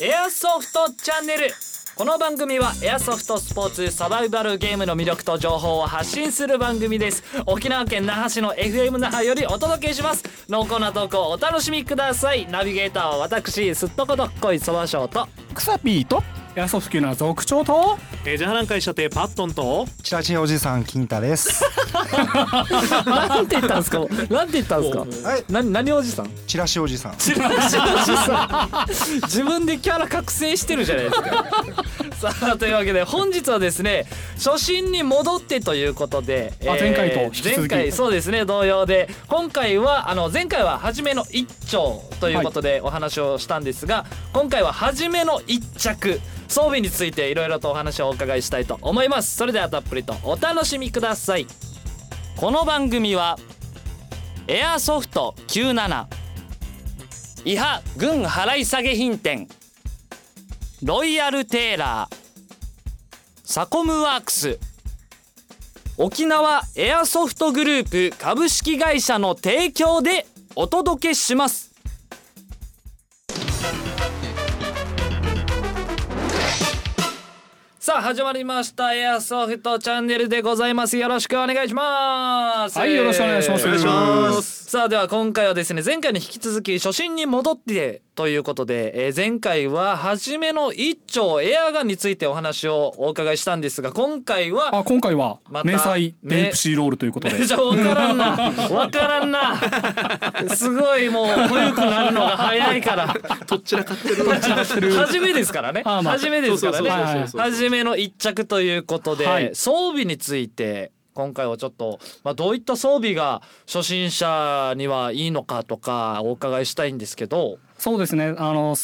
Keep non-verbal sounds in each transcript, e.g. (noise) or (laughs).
エアソフトチャンネル。この番組はエアソフトスポーツサバイバルゲームの魅力と情報を発信する番組です。沖縄県那覇市の FM 那覇よりお届けします。濃厚な投稿をお楽しみください。ナビゲーターは私すっとことっこいそばしょうと。くさぴーと。エアソフト級の族長とえー、ジャハラン会社亭パットンとチラチおじさん金太です。なんて言ったんですか？なんて言ったんですか？はい、な何おじさん？チラシおじさん。チラシおじさん。自分でキャラ覚醒してるじゃないですか。(laughs) さあというわけで本日はですね初心に戻ってということで、あ前回と引き続き。前回そうですね同様で今回はあの前回は初めの一丁ということでお話をしたんですが、今回は初めの一着装備についていろいろとお話をお伺いしたいと思います。それではたっぷりとお楽しみください。この番組はエアソフト97伊波軍払い下げ品店ロイヤルテーラーサコムワークス沖縄エアソフトグループ株式会社の提供でお届けします。さあ始まりました。エアソフトチャンネルでございます。よろしくお願いします。はいよろしくお願いします。お願いします。さあでは今回はですね前回に引き続き初心に戻ってということで、えー前回は初めの一丁エアガンについてお話をお伺いしたんですが今回はあ今回はまた明細デンプシーロールということで。めっちゃ分からんな。分からんな。すごいもう古くなるのが早いから。どちらかってる。初めですからね。初めですからね。初めの一着ということで、はい。装備について今回はちょっと、まあ、どういった装備が初心者にはいいのかとかお伺いしたいんですけど。そうですね。あの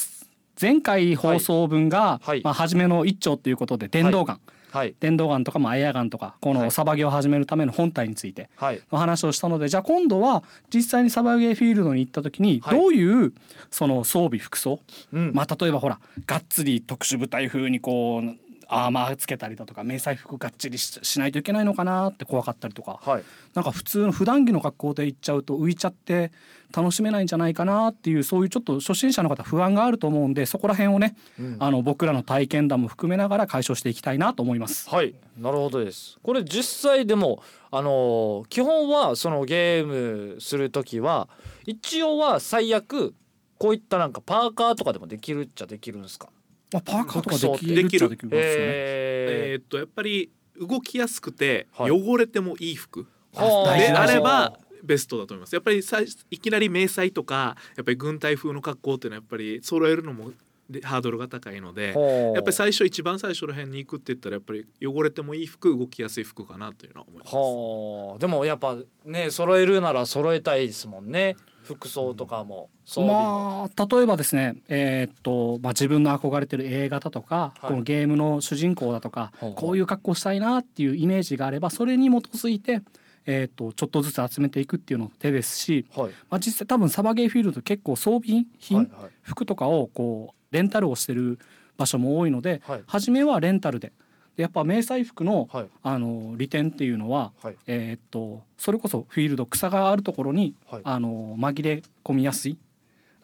前回放送分が、はい。まあ、初めの一丁ということで電動ガン、はい。電動ガンとかまあエアガンとかこはい。のサバゲを始めるための本体についてはい。の話をしたのでじゃあ今度は実際にサバゲーフィールドに行った時にはい。どういうその装備服装、うん。まあ例えばほらがっつり特殊部隊風にこうアーマーつけたりだとか迷彩服がっちりししないといけないのかなって怖かったりとか。はい。なんか普通の普段着の格好で行っちゃうと浮いちゃって楽しめないんじゃないかなっていうそういうちょっと初心者の方不安があると思うんでそこら辺をね、うん。あの僕らの体験談も含めながら解消していきたいなと思います。はい。なるほどです。これ実際でもあのー基本はそのゲームする時は一応は最悪こういったなんかパーカーとかでもできるっちゃできるんですか？まあ、パーカーとかできるできるね。ええーっとやっぱり動きやすくてはい。汚れてもいい服。はあであればベストだと思います。やっぱりさいいきなり迷彩とかやっぱり軍隊風の格好っていうのはやっぱり揃えるのもでハードルが高いのでーやっぱり最初一番最初ら辺に行くって言ったらやっぱり汚れてもいい服動きやすい服かなというのは思います。はあでもやっぱね揃えるなら揃えたいですもんね服装とかもまあ例えばですね、えーっとまあ、自分の憧れてる A 型とか、はい。このゲームの主人公だとか、こういう格好したいなっていうイメージがあればそれに基づいて、えーっとちょっとずつ集めていくっていうのも手ですし、はい。まあ、実際多分サバゲーフィールド結構装備品、はいはい。服とかをこうレンタルをしてる場所も多いので、はい。初めはレンタルででやっぱ迷彩服の,、はい。あの利点っていうのは、はい。えーっとそれこそフィールド草があるところに、はい。あの紛れ込みやすい。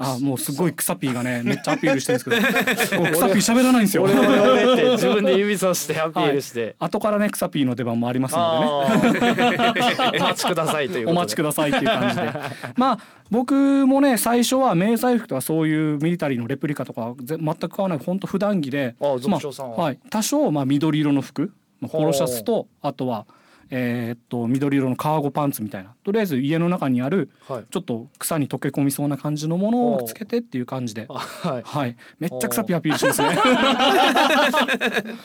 あもうすごい草ピーがねめっちゃアピールしてるんですけど (laughs) 草ピー喋らないんですよ。俺をやめて自分で指さしてアピールして、後からね草ピーの出番もありますのでね。お待ちくださいというお待ちくださいっていう感じでまあ僕もね最初は迷彩服とかそういうミリタリーのレプリカとかぜ全く買わない本当普段着でまあはい、多少まあ緑色の服まあポロシャツとあとはえーっと緑色のカーゴパンツみたいな。とりあえず家の中にあるはい。ちょっと草に溶け込みそうな感じのものをつけてっていう感じで。あはい。はい、めっちゃ草ピアピールしますね。(laughs)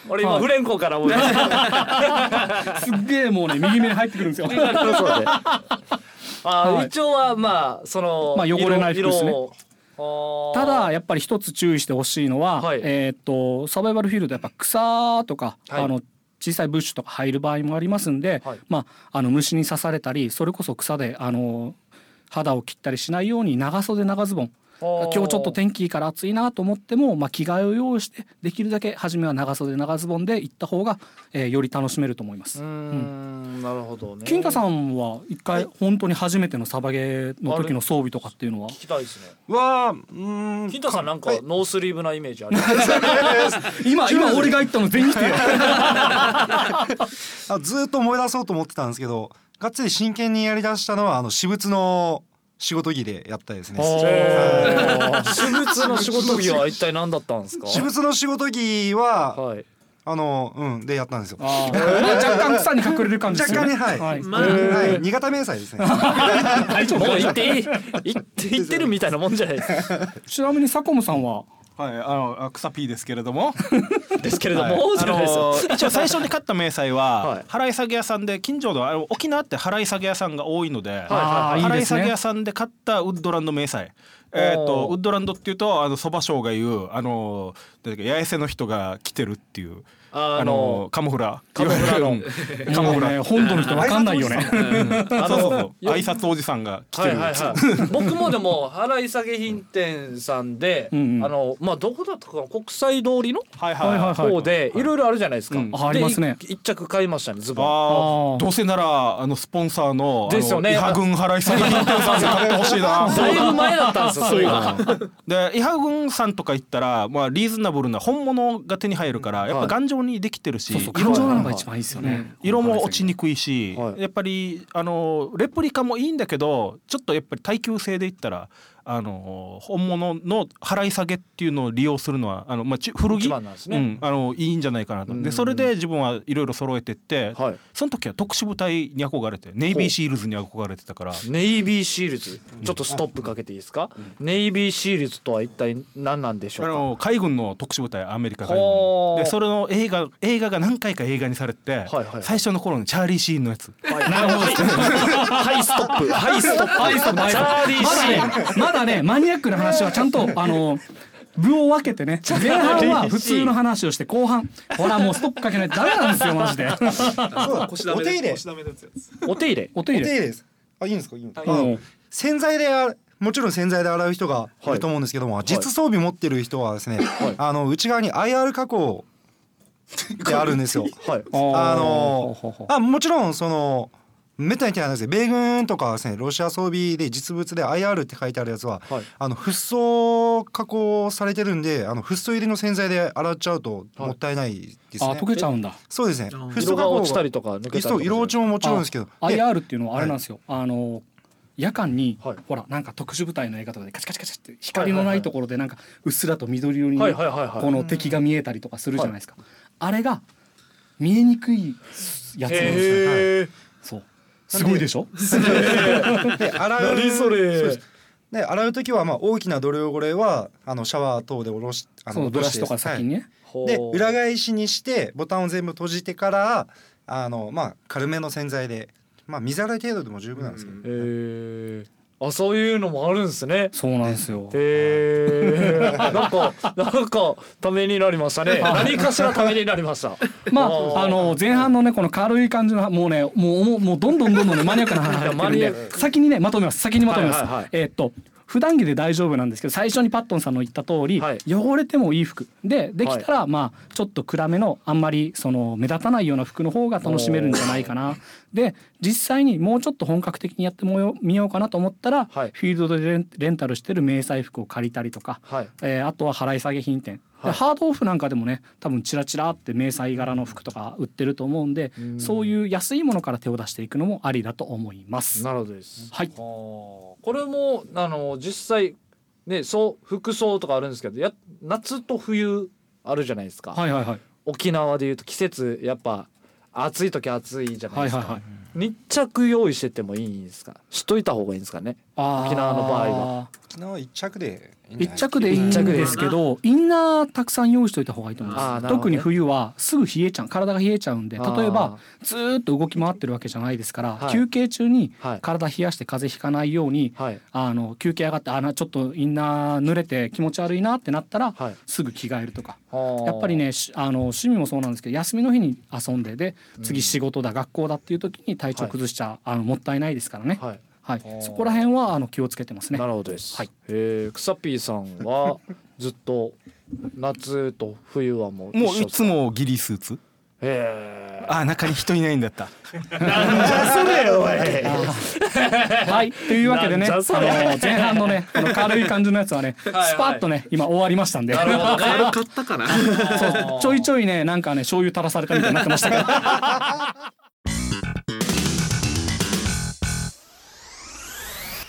俺今はい。フレンコから思いました。(laughs) すっげえもうね右目に入ってくるんですよ。あー、はい。一応はまあそのまあ汚れない服ですね。ただやっぱり一つ注意してほしいのは、はい。えーっとサバイバルフィールドやっぱ草とか、はい。あの小さいブッシュとか入る場合もありますんで、はい。まああの虫に刺されたりそれこそ草であの肌を切ったりしないように長袖長ズボン今日ちょっと天気いいから暑いなと思っても、まあ、着替えを用意してできるだけ初めは長袖長ズボンで行った方が、えーより楽しめると思います。うー。ん。なるほどね。金太さんは一回本当に初めてのサバゲーの時の装備とかっていうのは？聞きたいですね。はうーん。金太さんなんかはい。ノースリーブなイメージある (laughs) 今今俺が言ったの全否定 (laughs) あずーっと思い出そうと思ってたんですけどがっつり真剣にやりだしたのはあの私物の仕事着でやったですね。私物の仕事着は一体何だったんですか？私物の仕事着ははい。あのうんでやったんですよ。あー。ま (laughs) あ若干草に隠れる感じですよね。若干ねはい。まあ。はい。新潟明細ですね。(laughs) 大丈夫。もう言っていい言って言ってるみたいなもんじゃないですか。(laughs) ちなみにサコムさんは？はい、あのあ草 P ですけれども、(laughs) ですけれどはい。も、じあゃないですよ。の一応最初に買った明細は (laughs) はい。払い下げ屋さんで近所のあの沖縄って払い下げ屋さんが多いので、あーいいですね払い。下げ屋さんで買ったウッドランド明細。えー、とウッドランドっていうとあのそば匠が言うあのなんだっけ八重瀬の人が来てるっていうあのあのカモフラカモフラの。うん。カモフラ本土の人わかんないよね。あそうそうそう。の挨拶おじさんが来てる。はいはいはい、(laughs) 僕もでも払い下げ品店さんで、あのまあどこだったかな国際通りのはいはいはいはい。方でいろいろあるじゃないですか、うん。あありますね。一着買いましたねズボン。ああー。あどうせならあのスポンサーのあのですよね。伊波軍払い下げ品店さんで買ってほしいな。(laughs) だいぶ前だったんですよそれがで伊波軍さんとか行ったら、まあ、リーズナブルな本物が手に入るからやっぱ頑丈にできてるし、そうそう。色が一番いいですよね。色も落ちにくいし、はい。やっぱりあのレプリカもいいんだけどちょっとやっぱり耐久性で言ったらあの本物の払い下げっていうのを利用するのはあの、まあ、ち古着？ね。うん、あのいいんじゃないかなと。うん。でそれで自分はいろいろ揃えてって、はい。その時は特殊部隊に憧れてネイビーシールズに憧れてたから。ネイビーシールズちょっとストップかけていいですか、ネイビーシールズとは一体何なんでしょうか？あの海軍の特殊部隊アメリカ海軍でそれの映画映画が何回か映画にされて、はいはい最初の頃のチャーリー・シーンのやつ。はい、なるほどはい (laughs) ストップ。はいストップ。はいストップ。チャーリーシーン。まだだねマニアックな話はちゃんと (laughs) あの部を分けてね前半は普通の話をして後半ほらもうストップかけないとダメなんですよマジで。(laughs) お手入れ。お手入れ。お手入れ。お手入れです。あいいんですか？いいんですか、洗剤であもちろん洗剤で洗う人がいると思うんですけども、実装備持ってる人はですね、あの内側に IR 加工ってあるんですよ。はい。あの (laughs) あもちろんそのめったに手なんですよ米軍とかはですねロシア装備で実物で IR って書いてあるやつは、はいあのフッ素加工されてるんであのフッ素入りの洗剤で洗っちゃうともったいないですね。あ溶けちゃうんだ。そうですね。フッ素加工色が落ちたりとか抜けたり色落ちももちろんですけど。IR っていうのはあれなんですよ。あの夜間に、はいほらなんか特殊部隊の映画とかでカチカチカチって光のないところでなんかうっすらと緑色にはいはいはいはいこの敵が見えたりとかするじゃないですか。あれが見えにくいやつなんですよ。へえそう。すごいでしょ？で洗う何それ？うです。で洗う時はまあ大きな泥汚れはあのシャワー等で下ろしあそうブラシとか先にね。はい。で裏返しにしてボタンを全部閉じてからあのまあ軽めの洗剤でまあ水洗い程度でも十分なんですけど、へえあそういうのもあるんですね。そうなんですよ。へえ (laughs) なんかなんかためになりましたね。何かしらためになりました。まあー。あの前半のねこの軽い感じのもうねもうもうどんどんどんどんねマニアックな話が入ってるんで先にねまとめます。先にまとめます。えーっと普段着で大丈夫なんですけど最初にパットンさんの言った通り、はい。汚れてもいい服。でできたら、まあちょっと暗めのあんまりその目立たないような服の方が楽しめるんじゃないかな。で実際にもうちょっと本格的にやってみようかなと思ったら、はい。フィールドでレンタルしてる迷彩服を借りたりとか、はい。えーあとは払い下げ品店、ではい。ハードオフなんかでもね多分チラチラって迷彩柄の服とか売ってると思うんでうん。そういう安いものから手を出していくのもありだと思います。なるほどです。はい。あ。ーこれもあの実際ねそう服装とかあるんですけどや夏と冬あるじゃないですか、はいはいはい。沖縄でいうと季節やっぱ暑い時暑いじゃないですか、はいはいはい。日着用意しててもいいんですか？しといた方がいいんですかね？沖縄の場合は。昨日一着で一着でいいんですけどインナーたくさん用意しといた方がいいと思います、ね。特に冬はすぐ冷えちゃう体が冷えちゃうんで例えばあずーっと動き回ってるわけじゃないですから、はい。休憩中にはい。体冷やして風邪ひかないように、はい。あの休憩上がってあなちょっとインナー濡れて気持ち悪いなってなったら、はい。すぐ着替えるとか。やっぱりねしあの趣味もそうなんですけど休みの日に遊んでで次仕事だ、学校だっていう時に体調崩しちゃ、あのもったいないですからね。はい。はい、そこら辺はあの気をつけてますね。なるほどです。はい。えー、クサピーさんは (laughs) ずっと夏と冬はもうもういつもギリスーツ？へあ中に人いないんだった。え。なんじゃそれおい。(laughs) はい。というわけでねあの前半のねこの軽い感じのやつはねスいはい。パッとね今終わりましたんで。なるほどね。軽かったかな (laughs) そう。ちょいちょいねなんかね醤油垂らされたみたいになってましたけど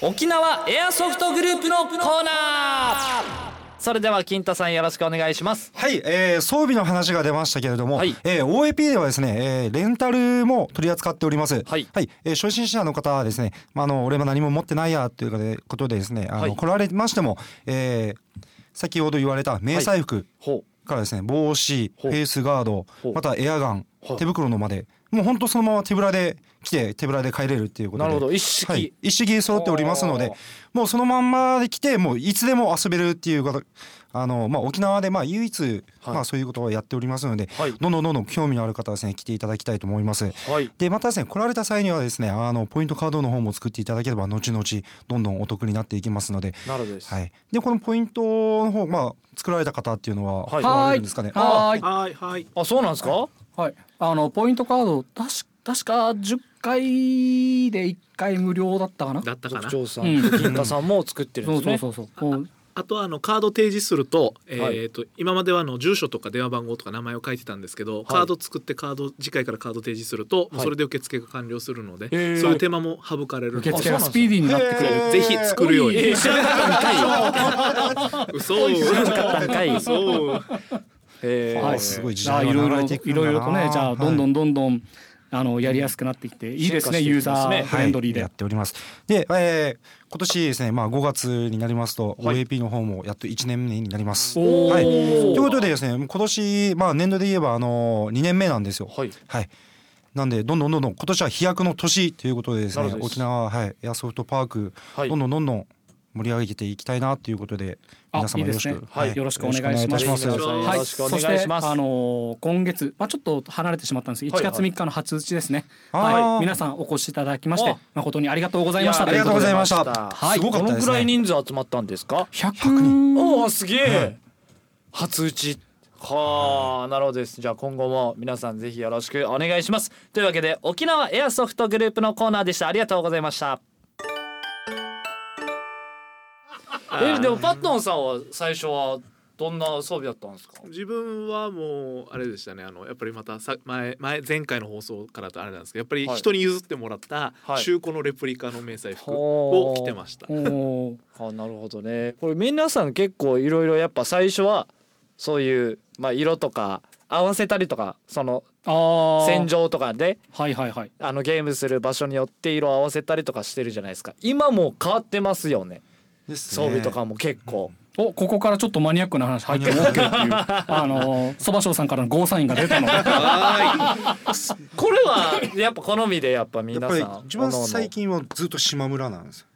沖縄エアソフトグループのコーナー。それでは金太さんよろしくお願いします。はい、えー、装備の話が出ましたけれども、はい。えー OAP ではですね、えーレンタルも取り扱っております。はい。えー初心者の方はですね、まあ、あの俺も何も持ってないやというかでことでですね、あの、はい。来られましても、えー先ほど言われた迷彩服ほからですね、帽子、フェイスガードまたエアガンはい、手袋のまで、もう本当そのまま手ぶらで来て手ぶらで帰れるっていうことで。なるほど一式はい、一式揃っておりますのでもうそのまんまで来てもういつでも遊べるっていうことあの、まあ、沖縄でまあ唯一、はいまあ、そういうことをやっておりますので、はいどんどんどんどん興味のある方はですね来ていただきたいと思います。う。はい。でまたですね来られた際にはですねあのポイントカードの方も作っていただければ後々どんどんお得になっていきますので、なるほどです。はい、でこのポイントの方、まあ、作られた方っていうのは、はいおられるんですかね？はーいはいはいあそうなんですか？はいあのポイントカード確確か10回で1回無料だったかな？だったかな？さうん金太さんも作ってるんですね。そうそうそうそう。あとはあのカード提示すると,、えはい。ー、と今まではあの住所とか電話番号とか名前を書いてたんですけど、カード作ってカード次回からカード提示すると、それで受付が完了するので、そういう手間も省かれるので。受付がスピーディーになってくれるぜひ作るように、えー知らなかったんかい。嘘。知らなかったんかい。嘘。えー。はいすごい時代が流あいろいろれていくんだな。いろいろとねじゃあはいどんどんどんどんあのやりやすくなってきていいですねユーザーフレンドリーで、やっております。で、えー今年ですね、まあ5月になりますと、はい OAP の方もやっと1年目になります。はい。ということでですね、今年まあ年度で言えばあの2年目なんですよ。はい。はい。なんでどんどんどんどん今年は飛躍の年ということでですね沖縄はいエアソフトパーク、はいどんどんどんどん盛り上げていきたいなということであ皆様よろしく。ね。はい。よろしくお願いします。よろしくお願いそしてあのー今月まあちょっと離れてしまったんです。1はいはい。月3日の初打ちですね。はい。皆さんお越しいただきましてあ誠にありがとうございました。やありがとうございました。はいすごかったですね。どのくらい人数集まったんですか？100おおすげえ。初打ち。はあなるほどです。じゃあ今後も皆さんぜひよろしくお願いします。というわけで沖縄エアソフトグループのコーナーでした。ありがとうございましたえでもパットンさんは最初はどんな装備だったんですか？自分はもうあれでしたね。あのやっぱりまたさ前前前回の放送からとあれなんですけどやっぱりはい。人に譲ってもらったはい。中古のレプリカの迷彩服を着てました。おー。(laughs) あなるほどね。これ皆さん結構いろいろやっぱ最初はそういう、まあ、色とか合わせたりとかその戦場とかではいはいはい。あのゲームする場所によって色合わせたりとかしてるじゃないですか。今もう変わってますよね装備とかも結構、おここからちょっとマニアックな話入っても OK っていう。あのそばしょうさんからのゴーサインが出たので。これはやっぱ好みでやっぱ皆さん一番最近はずっと島村なんですよ。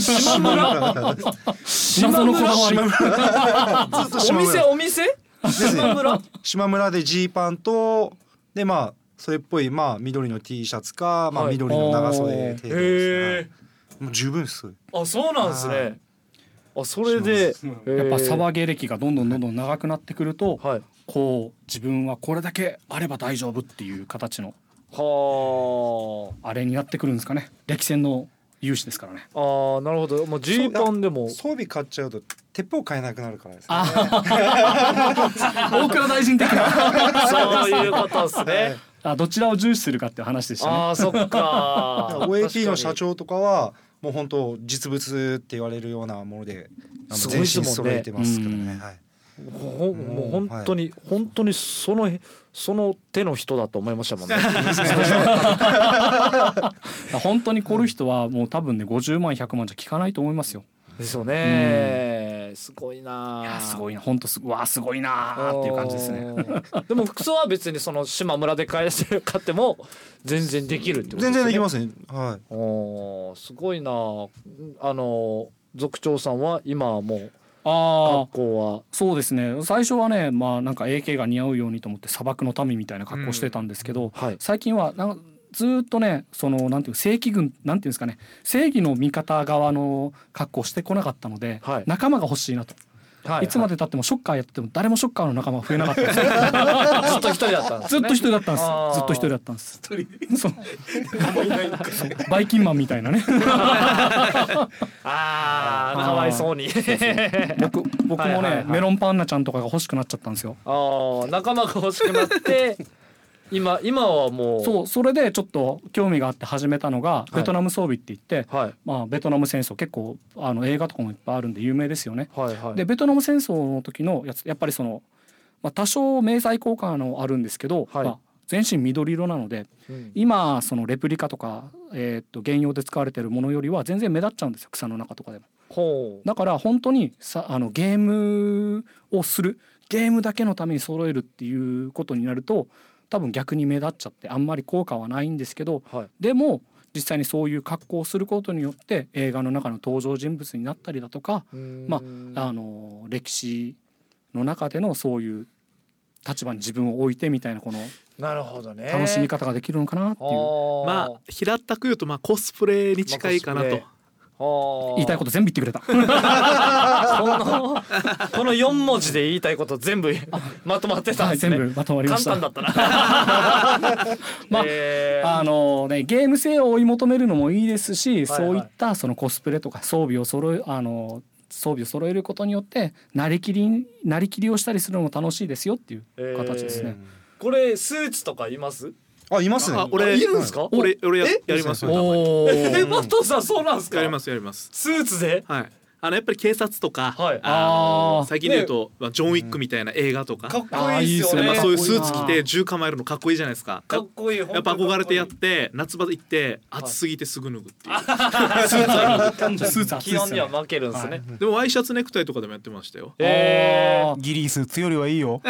島村？謎のこだわり。お店？お店？島村？島村でジーパンとでまあそれっぽいまあ緑の T シャツか、まあはい。緑の長袖程度ですね、へえはいもう十分です。あそうなんですね。あそれでやっぱサばバ芸歴がどんどんどんどん長くなってくるとはい。こう自分はこれだけあれば大丈夫っていう形のはあ。れになってくるんですかね。歴戦の勇士ですからね。ああーなるほど。もうジーパンでも。装備買っちゃうと鉄砲買えなくなるからですね。(laughs) 大倉大臣的な。そういうことですね。あどちらを重視するかっていう話でしたね。ああそっか。だから OAP の社長とかはもう本当実物って言われるようなもので全身揃えてますからね、ほもう本当に、本当にそのその手の人だと思いましたもんね。(laughs) 本当に凝る人はもう多分ね50万100万じゃ効かないと思いますよ。ですよねすごいな。いやすごいな。本当すわあすごいなーっていう感じですね。ねでも服装は別にその島村で買え買っても全然できるってこと全然できすますね。はい。おーすごいな。あの族長さんは今はもうああ格好は。そうですね。最初はねまあなんか AK が似合うようにと思って砂漠の民みたいな格好してたんですけど、はい。最近はなんかずーっとねそのなんていう正規軍なんていうんですかね正義の味方側の格好をしてこなかったので、はい。仲間が欲しいなと、、はい。つまでたってもショッカーやってても誰もショッカーの仲間が増えなかった (laughs) ずっと一人だったんですね。ずっと一人だったんです。ずっと一人だったんです。そう。バイキンマンみたいなね。ああかわいそうに。僕僕もね、はいはいはい。メロンパンナちゃんとかが欲しくなっちゃったんですよ。ああ仲間が欲しくなって今今はもう。そうそれでちょっと興味があって始めたのがベトナム装備って言って、はい。まあ、ベトナム戦争結構あの映画とかもいっぱいあるんで有名ですよね。はいはい。でベトナム戦争の時のやつやっぱりその、まあ、多少迷彩効果のあるんですけど、はい。まあ、全身緑色なのでうん。今そのレプリカとか、えーっと原用で使われてるものよりは全然目立っちゃうんですよ草の中とかでも。ほう。だから本当にさあのゲームをするゲームだけのために揃えるっていうことになると多分逆に目立っちゃってあんまり効果はないんですけどはい。でも実際にそういう格好をすることによって映画の中の登場人物になったりだとか、まあ、あの歴史の中でのそういう立場に自分を置いてみたいなこのなるほどね。楽しみ方ができるのかなっていう。まあ平たく言うとまあコスプレに近いかなと、あ言いたいこと全部言ってくれた。(laughs) この (laughs) この四文字で言いたいこと全部まとまってたんはい、ですね、全部まとまりました。簡単だったな。(laughs) まあえー。あのね、ゲーム性を追い求めるのもいいですし、はいそういったそのコスプレとか装備を揃えあの装備を揃えることによってなりきりなりきりをしたりするのも楽しいですよっていう形ですね。これスーツとかいます？あいますね。あ俺いるんですか？俺俺やえ？やりますよ。えー。マットさんそうなんですか？やりますやります。スーツで？はいあのやっぱり警察とか、はい。あのあー。最近で言うと、まあジョン・ウィックみたいな映画とか、かっこいいっすよね。まあ、そういうスーツ着て銃構えるのかっこいいじゃないですか。かっこいいやっぱ憧れてやって夏場行って暑すぎてすぐ脱ぐっていう、スーツある。(laughs) スーツ暑い気っすよね。温には負けるんですね、でもワイシャツネクタイとかでもやってましたよ。えー。(laughs) ギリスーツよりはいいよ。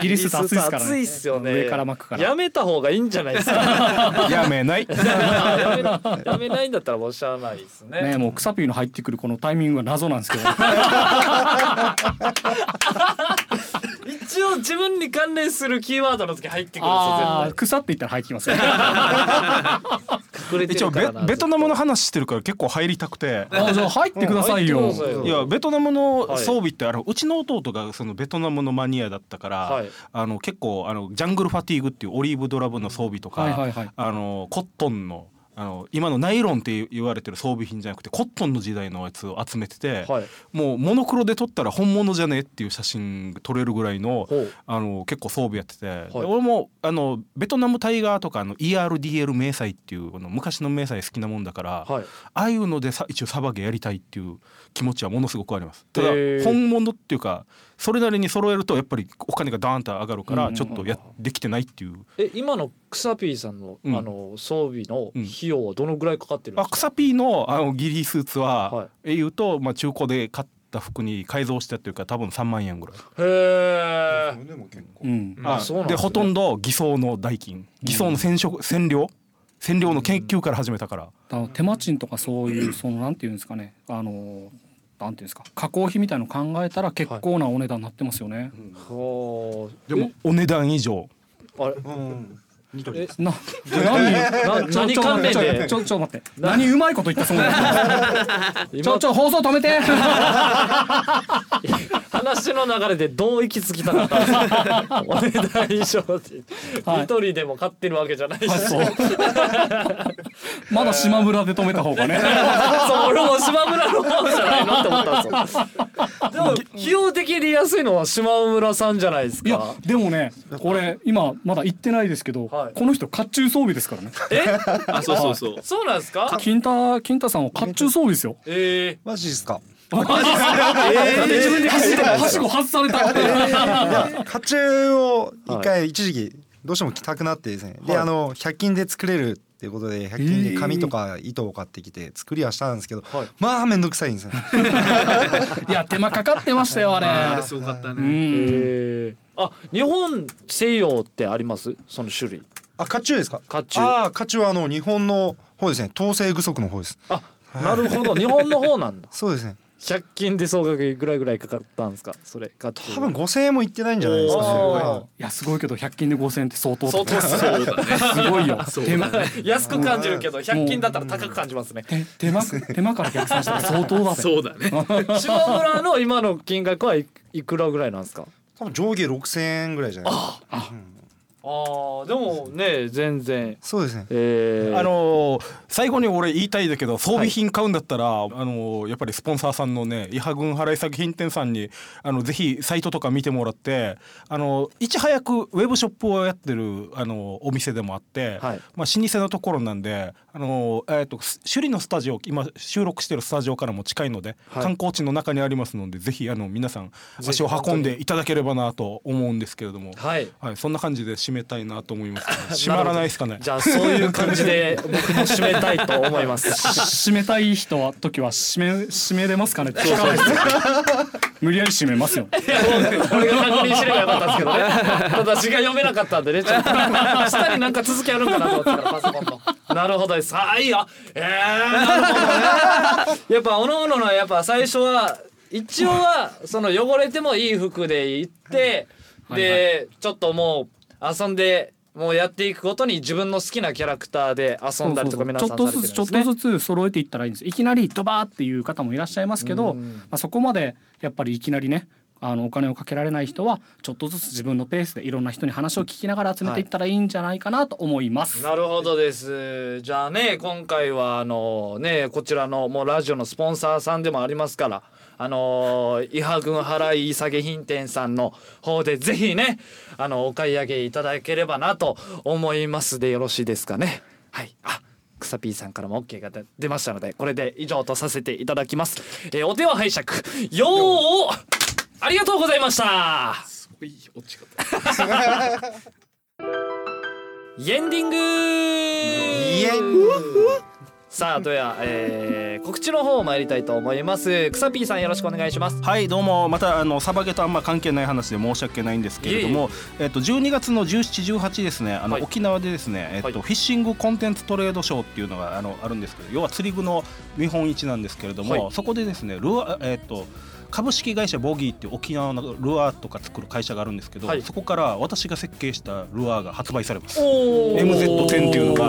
ギリスーツ暑いですからね。暑いっすよね。上から巻くから。やめた方がいいんじゃないですか？やめない。(laughs) やめなやめないんだったらもうしゃあないですね。ねもう草ピーの入ってくるこのタイミングが謎なんですけど。一応自分に関連するキーワードの時入ってくるんああですよ草って言ったら入ってきますよ。絶対隠れて一応ベるからなベトナムの話してるから結構入りたくて。あじゃあ入ってくださいよ。入ってくださいよ。いやベトナムのはい。装備ってあのうちの弟がそのベトナムのマニアだったから、はい。あの結構あのジャングルファティーグっていうオリーブドラブの装備とか、はいはいはい。あのコットンのあの今のナイロンって言われてる装備品じゃなくてコットンの時代のやつを集めてて、はい。もうモノクロで撮ったら本物じゃねっていう写真撮れるぐらいのあの結構装備やってて、俺もあのベトナムタイガーとかあの ERDL 迷彩っていうあの昔の迷彩好きなもんだから、はい。ああいうのでさ一応サバゲやりたいっていう気持ちはものすごくあります。ただ本物っていうかそれなりに揃えるとやっぱりお金がダーンと上がるからうん。ちょっとやできてないっていう。え今のクサピーさんの、うん。あの装備の費用はどのぐらいかかってるんですか、あクサピーのあのギリースーツははえ言うと、まあ、中古で買った服に改造したっていうか多分3万円ぐらい、へえでも結構。うん。まあでそうなんですね。ほとんど偽装の代金。偽装の染色染料染料の研究から始めたから、あの手間賃とかそういう (clears throat) そのなんていうんですかね。あのなんていうんですか。加工費みたいの考えたら結構なお値段になってますよね。ほでもお値段以上。うあれ？うんニトリえですなな何ちょ何関連ちょでちょちょ待って何うまいこと言ったそうなのちょちょ放送止めて話の流れでどう行き着きたかったんですかお値段以上ってはい一人でも買ってるわけじゃないし、まだ島村で止めた方がねそう俺も島村の方じゃないのって思ったんですよでも費用的に安いのは島村さんじゃないですいやかでもねこれ今まだ言ってないですけど、はいこの人甲冑装備ですからね。え？あそうそうそう。(laughs) そうなんですか？金太金太さんは甲冑装備ですよ。えマジですか？なんで自分ではしごはしご外された。って甲冑を一回一時期どうしても着たくなってですね、であの100均で作れるっていうことで100均で紙とか糸を買ってきて作りはしたんですけど、はい。まあ面倒くさいんですよ。(laughs) いや手間かかってましたよあれ。あれすごかったね、うん。えあ日本西洋ってあります？その種類。あ甲冑ですか？甲冑。ああ甲冑はあの日本の方ですね。統制具足の方です。あなるほど。日本の方なんだ。(laughs) そうですね100均で総額いくらぐらいかかったんですか？それ多多分5000円もいってないんじゃないですかいやすごいけど100均で5000円って相当相当すごい (laughs) そうだね。すごいよ安く感じるけど100均だったら高く感じますね。手手間手間から逆算したら相当だぜ。(laughs) そうだね。(laughs) 島村の今の金額はいいくらぐらいなんですか？多分上下6000円ぐらいじゃないですかあーでもね全然。そうですね。えー、あのー最後に俺言いたいんだけど装備品買うんだったら、あのーやっぱりスポンサーさんのね伊波郡払い下げ品店さんにあのぜひサイトとか見てもらってあのいち早くウェブショップをやってるあのお店でもあって、はい。まあ、老舗のところなんであのー、えー、とす首里のスタジオ今収録してるスタジオからも近いので、はい。観光地の中にありますのでぜひあの皆さん足を運んでいただければなと思うんですけれども。はい。はい、そんな感じで締めたいなと思います、ね。(laughs) 締まらないですかね。じゃあそういう感じで僕も締めたいと思います。(laughs) 締めたい人は時は締め締めれますかね。そうそう無理やり締めますよ。俺が確認すればよかったんですけどね。(laughs) ただ字が読めなかったんでね。ちょっと。下になんか続きあるんかなと思ってたらパソコンの。なるほどです。はいよ。えー、なるほどね。やっぱおのおののやっぱ最初は一応はその汚れてもいい服で行ってでちょっともう遊んでもうやっていくことに自分の好きなキャラクターで遊んだりとか皆ちょさんされっとずつちょっとずつ揃えていったらいいんですいきなりドバーっていう方もいらっしゃいますけど、まあ、そこまでやっぱりいきなりねあのお金をかけられない人はちょっとずつ自分のペースでいろんな人に話を聞きながら集めていったらいいんじゃないかなと思います。なるほどです。じゃあね今回はあのねこちらのもうラジオのスポンサーさんでもありますから。あの伊波郡払い下げ品店さんの方でぜひねあのお買い上げいただければなと思いますでよろしいですかね。はい。あ草 P さんからも OK が出出ましたのでこれで以上とさせていただきます、えーお手は拝借。よーありがとうございました。すごい落ち方。(laughs) エンディングエさあとや、えー告知の方参りたいと思います。草 P さんよろしくお願いします。はいどうも。またあのサバゲとあんま関係ない話で申し訳ないんですけれどもえっと12月の1718ですねあの、はい。沖縄でですねえっと、はい。フィッシングコンテンツトレードショーっていうのがあのあるんですけど要は釣り具の見本市なんですけれども、はい。そこでですねルアーえっと株式会社ボギーっていう沖縄のルアーとか作る会社があるんですけど、はい。そこから私が設計したルアーが発売されます。お MZ10 っていうのが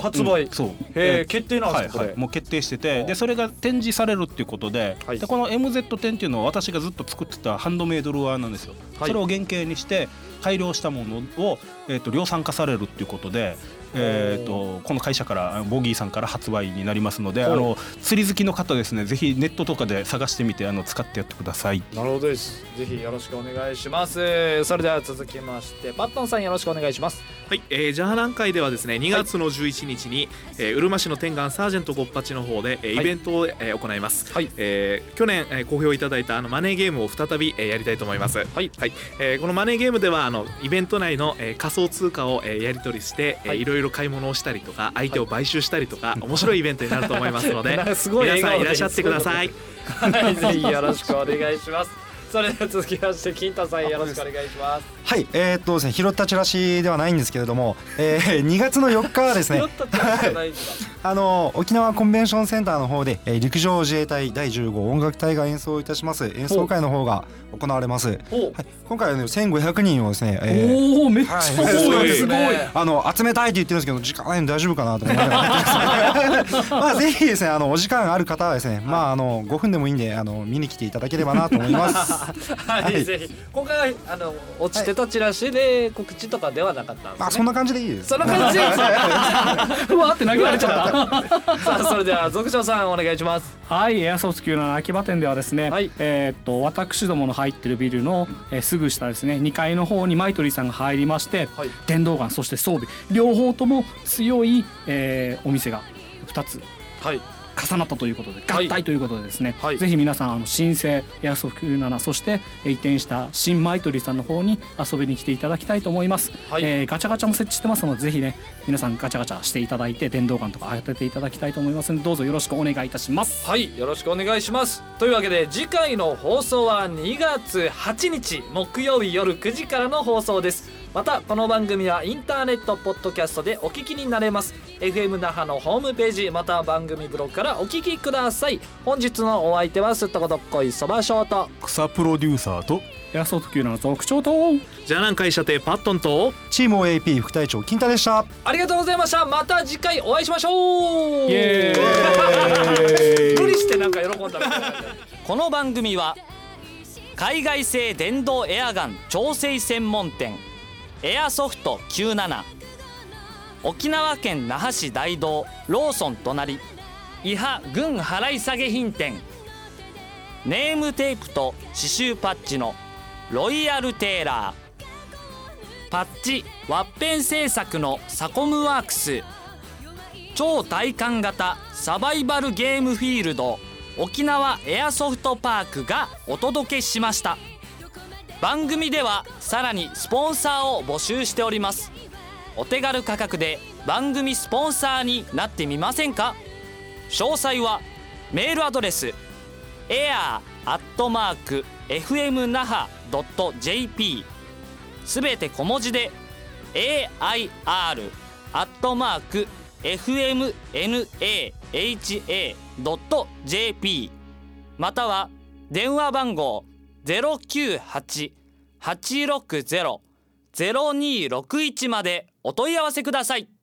発売うんそう。へー決定なんですかはいはい、もう決定しててでそれが展示されるっていうことで,、はい。でこの MZ10 っていうのは私がずっと作ってたハンドメイドルアーなんですよ、はい。それを原型にして改良したものを、えー、と量産化されるっていうことで、えー、とこの会社からボギーさんから発売になりますので、はいあの釣り好きの方ですねぜひネットとかで探してみてあの使ってやってください。なるほどです。ぜひよろしくお願いします。それでは続きましてパットンさんよろしくお願いします。はい、えー、ジャーラン会ではですね2月の11日に、えーうるま市の天眼サージェントゴッパチの方で、えーはい。イベントを、えー行います、はい。えー去年、えー好評いただいたあのマネーゲームを再び、えーやりたいと思います。はい。えーこのマネーゲームではあのイベント内の、えー仮想通貨を、えーやり取りして、えーはい。いろいろ買い物をしたりとか相手を買収したりとか、(laughs) 面白いイベントになると思いますので。皆さんいらっしゃってください。はいぜひよろしくお願いしますそれでは続きまして金太さんよろしくお願いします。はいえーっとですね拾ったチラシではないんですけれども、えー、(laughs) 2月の4日はですねあの沖縄コンベンションセンターの方で、えー陸上自衛隊第15音楽隊が演奏いたします演奏会の方が行われます、おはい、今回は、ね、1500人をですね、えーおおめっちゃはい。すごい。(laughs) あの集めたいって言ってるんですけど時間ないの大丈夫かなと思いながら (laughs) まあぜひですねあのお時間ある方はですねまああの5分でもいいんであの見に来ていただければなと思いますはい、はい。ぜひ。今回あの落ちてたチラシで告知とかではなかったんですあそんな感じでいいです。そんな感じでう (laughs) わーって投げられちゃった。(laughs) さあそれでは族長さんお願いします。はい、エアソフト97秋葉店ではですね、はい。えーっと私どもの入ってるビルの、えーすぐ下ですね2階の方にマイトリーさんが入りまして、はい。電動ガンそして装備両方とも強い、えーお店が2つ。はい重なったということではい。合体ということでですね、はい。ぜひ皆さんあの新生エアソフト97そしてえー移転した新マイトリーさんの方に遊びに来ていただきたいと思います、はい。えーガチャガチャも設置してますのでぜひね皆さんガチャガチャしていただいて電動ガンとか当てていただきたいと思いますのでどうぞよろしくお願いいたします。はい。よろしくお願いします。というわけで次回の放送は2月8日木曜日夜9時からの放送です。またこの番組はインターネットポッドキャストでお聞きになれます FM 那覇のホームページまたは番組ブログからお聞きください。本日のお相手はすったことっこいそばショート草プロデューサーとエアソフト級の族長と。じゃあなん会社亭パットンとチーム OAP 副隊長金太でした。ありがとうございました。また次回お会いしましょう。イエーイ。無理してなんか喜んだみたいなこの番組は海外製電動エアガン調整専門店エアソフト97沖縄県那覇市大道ローソン隣伊波軍払い下げ品店。ネームテープと刺繍パッチのロイヤルテーラー。パッチワッペン製作のサコムワークス。超体感型サバイバルゲームフィールド沖縄エアソフトパークがお届けしました。番組ではさらにスポンサーを募集しております。お手軽価格で番組スポンサーになってみませんか？詳細はメールアドレス air.fmnaha.jp すべて小文字で air.fmnaha.jp または電話番号098-860 0261までお問い合わせください。